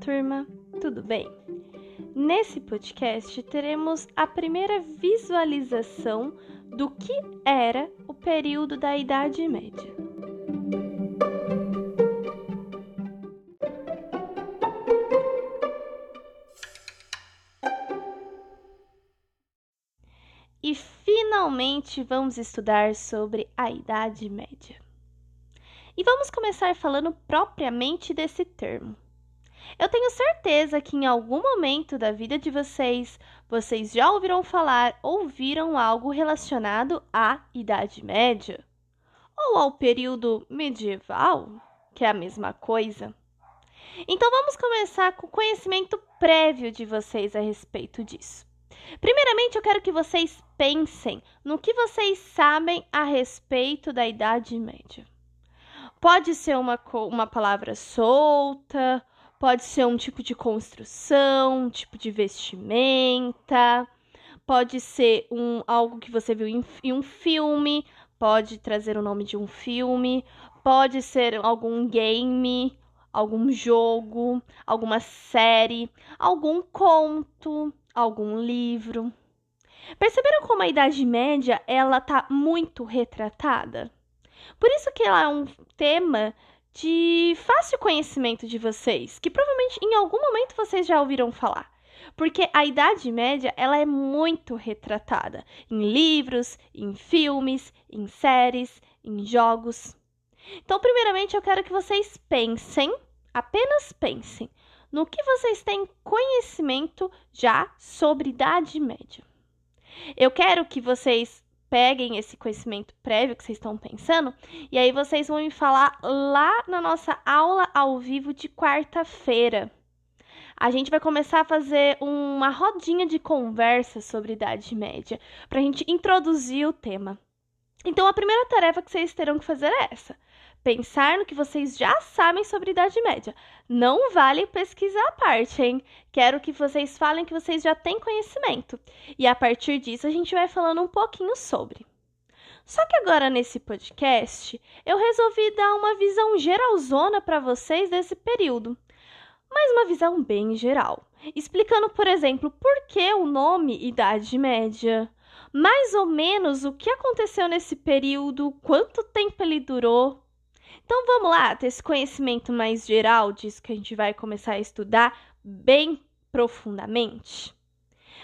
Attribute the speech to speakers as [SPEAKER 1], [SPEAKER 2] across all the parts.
[SPEAKER 1] turma, tudo bem? Nesse podcast teremos a primeira visualização do que era o período da Idade Média. E finalmente vamos estudar sobre a Idade Média. E vamos começar falando propriamente desse termo. Eu tenho certeza que em algum momento da vida de vocês, vocês já ouviram falar ou viram algo relacionado à Idade Média ou ao período medieval, que é a mesma coisa. Então vamos começar com o conhecimento prévio de vocês a respeito disso. Primeiramente, eu quero que vocês pensem no que vocês sabem a respeito da Idade Média. Pode ser uma, uma palavra solta, pode ser um tipo de construção, um tipo de vestimenta, pode ser um, algo que você viu em, em um filme, pode trazer o nome de um filme, pode ser algum game, algum jogo, alguma série, algum conto, algum livro. Perceberam como a Idade Média ela tá muito retratada? Por isso que ela é um tema de fácil conhecimento de vocês, que provavelmente em algum momento vocês já ouviram falar. Porque a Idade Média, ela é muito retratada em livros, em filmes, em séries, em jogos. Então, primeiramente, eu quero que vocês pensem, apenas pensem, no que vocês têm conhecimento já sobre Idade Média. Eu quero que vocês peguem esse conhecimento prévio que vocês estão pensando e aí vocês vão me falar lá na nossa aula ao vivo de quarta-feira. A gente vai começar a fazer uma rodinha de conversa sobre Idade Média para a gente introduzir o tema. Então, a primeira tarefa que vocês terão que fazer é essa: pensar no que vocês já sabem sobre Idade Média. Não vale pesquisar a parte, hein? Quero que vocês falem que vocês já têm conhecimento. E a partir disso a gente vai falando um pouquinho sobre. Só que agora nesse podcast eu resolvi dar uma visão geralzona para vocês desse período. Mas uma visão bem geral, explicando, por exemplo, por que o nome Idade Média, mais ou menos o que aconteceu nesse período, quanto tempo ele durou, então vamos lá, ter esse conhecimento mais geral disso que a gente vai começar a estudar bem profundamente.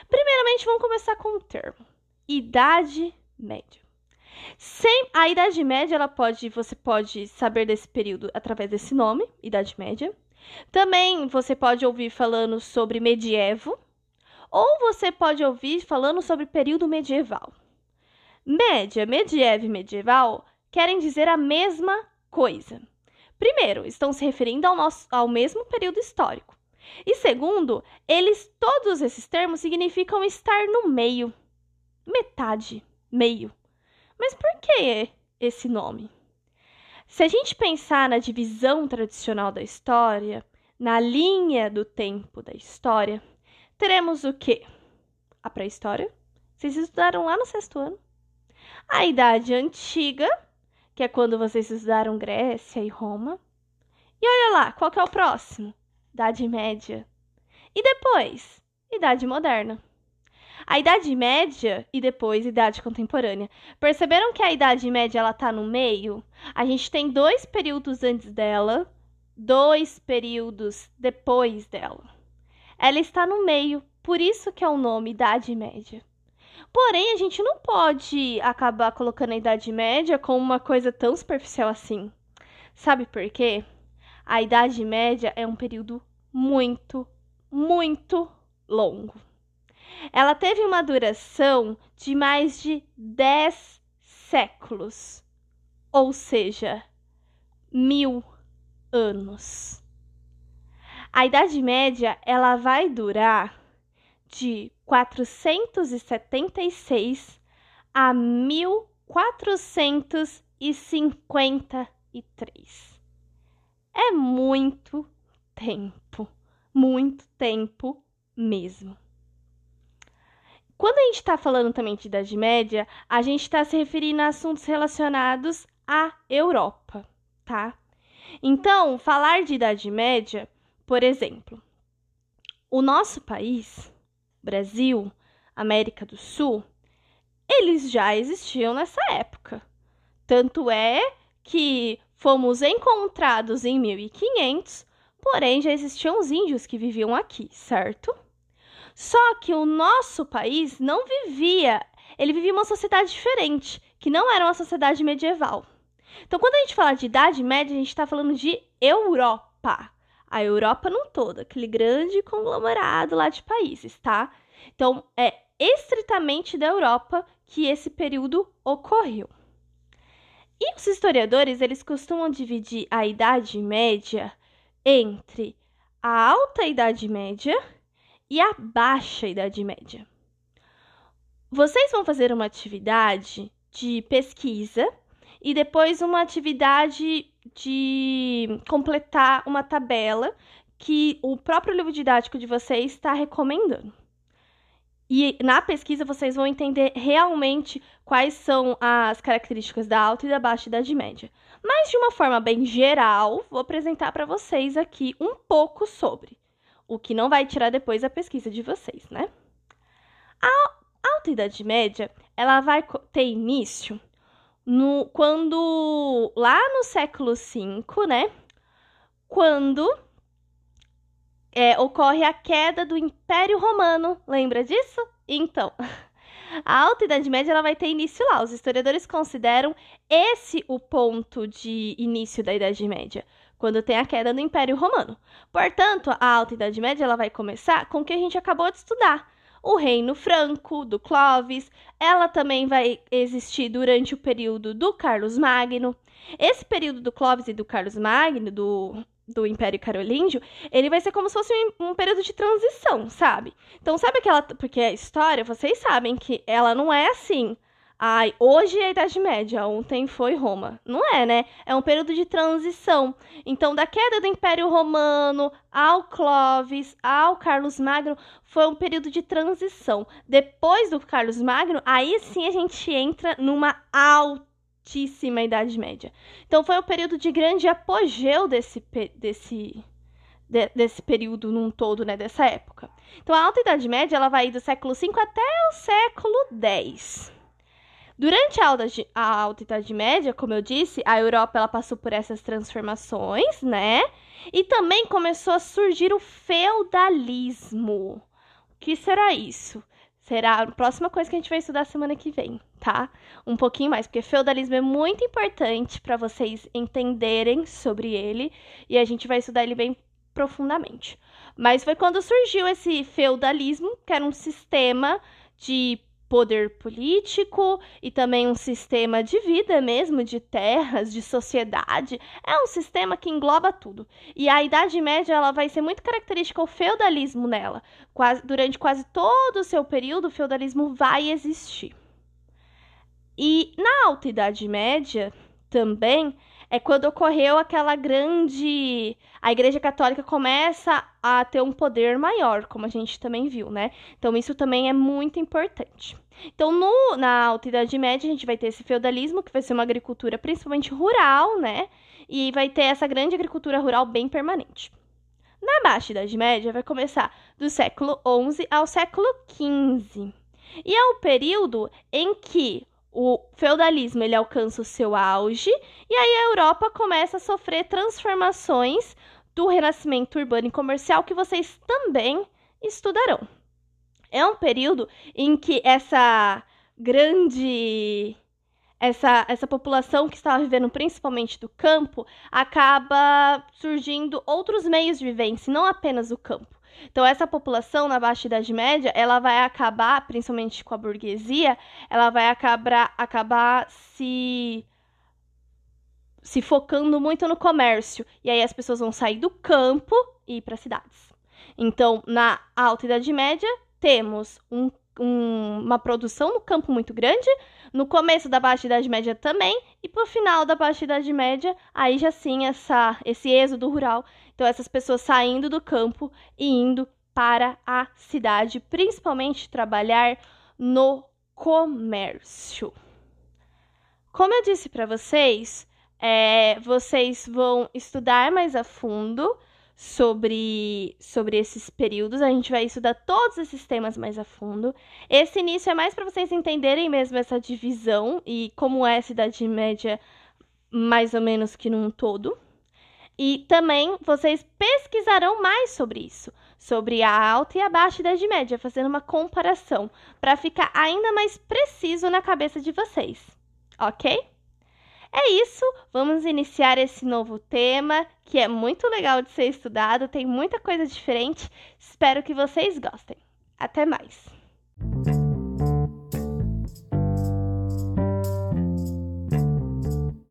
[SPEAKER 1] Primeiramente, vamos começar com o termo Idade Média. Sem a Idade Média, ela pode, você pode saber desse período através desse nome, Idade Média. Também você pode ouvir falando sobre medievo, ou você pode ouvir falando sobre período medieval. Média, medievo e medieval querem dizer a mesma coisa. Primeiro, estão se referindo ao, nosso, ao mesmo período histórico. E segundo, eles todos esses termos significam estar no meio. Metade, meio. Mas por que esse nome? Se a gente pensar na divisão tradicional da história, na linha do tempo da história, teremos o quê? A pré-história. Vocês estudaram lá no sexto ano. A Idade Antiga, que é quando vocês estudaram Grécia e Roma. E olha lá, qual que é o próximo? Idade Média. E depois, Idade Moderna. A Idade Média e depois Idade Contemporânea. Perceberam que a Idade Média ela tá no meio? A gente tem dois períodos antes dela, dois períodos depois dela. Ela está no meio, por isso que é o nome Idade Média. Porém, a gente não pode acabar colocando a Idade Média como uma coisa tão superficial assim. Sabe por quê? A Idade Média é um período muito, muito longo. Ela teve uma duração de mais de 10 séculos, ou seja, mil anos. A Idade Média ela vai durar de 476 a 1453. É muito tempo, muito tempo mesmo. Quando a gente está falando também de Idade Média, a gente está se referindo a assuntos relacionados à Europa, tá? Então, falar de Idade Média, por exemplo, o nosso país, Brasil, América do Sul, eles já existiam nessa época. Tanto é que fomos encontrados em 1500, porém já existiam os índios que viviam aqui, certo? Só que o nosso país não vivia, ele vivia uma sociedade diferente, que não era uma sociedade medieval. Então, quando a gente fala de Idade Média, a gente está falando de Europa. A Europa não toda, aquele grande conglomerado lá de países, tá? Então, é estritamente da Europa que esse período ocorreu. E os historiadores, eles costumam dividir a Idade Média entre a Alta Idade Média e a Baixa Idade Média. Vocês vão fazer uma atividade de pesquisa e depois uma atividade de completar uma tabela que o próprio livro didático de vocês está recomendando. E na pesquisa vocês vão entender realmente quais são as características da alta e da baixa idade média. Mas de uma forma bem geral, vou apresentar para vocês aqui um pouco sobre, o que não vai tirar depois a pesquisa de vocês, né? A alta idade média, ela vai ter início no quando lá no século V, né? Quando é, ocorre a queda do Império Romano. Lembra disso? Então, a Alta Idade Média ela vai ter início lá. Os historiadores consideram esse o ponto de início da Idade Média, quando tem a queda do Império Romano. Portanto, a Alta Idade Média ela vai começar com o que a gente acabou de estudar. O Reino Franco, do Clovis, ela também vai existir durante o período do Carlos Magno. Esse período do Clovis e do Carlos Magno, do do Império Carolíngio, ele vai ser como se fosse um, um, período de transição, sabe? Então, sabe aquela. Porque a história, vocês sabem que ela não é assim. Ai, hoje é a Idade Média, ontem foi Roma. Não é, né? É um período de transição. Então, da queda do Império Romano ao Clovis, ao Carlos Magno, foi um período de transição. Depois do Carlos Magno, aí sim a gente entra numa altíssima Idade Média. Então foi um período de grande apogeu desse, desse, de, desse período num todo, né, dessa época. Então a Alta Idade Média ela vai do século V até o século X. Durante a alta, a alta Idade Média, como eu disse, a Europa ela passou por essas transformações, né? E também começou a surgir o feudalismo. O que será isso? será a próxima coisa que a gente vai estudar semana que vem, tá? Um pouquinho mais, porque feudalismo é muito importante para vocês entenderem sobre ele e a gente vai estudar ele bem profundamente. Mas foi quando surgiu esse feudalismo, que era um sistema de poder político e também um sistema de vida mesmo, de terras, de sociedade. É um sistema que engloba tudo. E a Idade Média ela vai ser muito característica ao feudalismo nela. Quase, durante quase todo o seu período, o feudalismo vai existir. E na Alta Idade Média também é quando ocorreu aquela grande. A Igreja Católica começa a ter um poder maior, como a gente também viu, né? Então, isso também é muito importante. Então, no, na Alta Idade Média, a gente vai ter esse feudalismo, que vai ser uma agricultura principalmente rural, né? E vai ter essa grande agricultura rural bem permanente. Na Baixa Idade Média, vai começar do século XI ao século XV. E é o período em que o feudalismo ele alcança o seu auge e aí a Europa começa a sofrer transformações do renascimento urbano e comercial que vocês também estudarão. É um período em que essa grande essa, essa população que estava vivendo principalmente do campo acaba surgindo outros meios de vivência, não apenas o campo. Então, essa população na Baixa Idade Média, ela vai acabar, principalmente com a burguesia, ela vai acabar, acabar se se focando muito no comércio. E aí as pessoas vão sair do campo e ir para cidades. Então, na Alta Idade Média, temos um, um, uma produção no campo muito grande, no começo da Baixa Idade Média também, e pro final da Baixa Idade Média, aí já sim essa, esse êxodo rural então, essas pessoas saindo do campo e indo para a cidade, principalmente trabalhar no comércio. Como eu disse para vocês, é, vocês vão estudar mais a fundo sobre, sobre esses períodos. A gente vai estudar todos esses temas mais a fundo. Esse início é mais para vocês entenderem mesmo essa divisão e como é a Idade Média, mais ou menos que num todo. E também vocês pesquisarão mais sobre isso, sobre a alta e a baixa Idade Média, fazendo uma comparação, para ficar ainda mais preciso na cabeça de vocês, ok? É isso, vamos iniciar esse novo tema, que é muito legal de ser estudado, tem muita coisa diferente. Espero que vocês gostem. Até mais!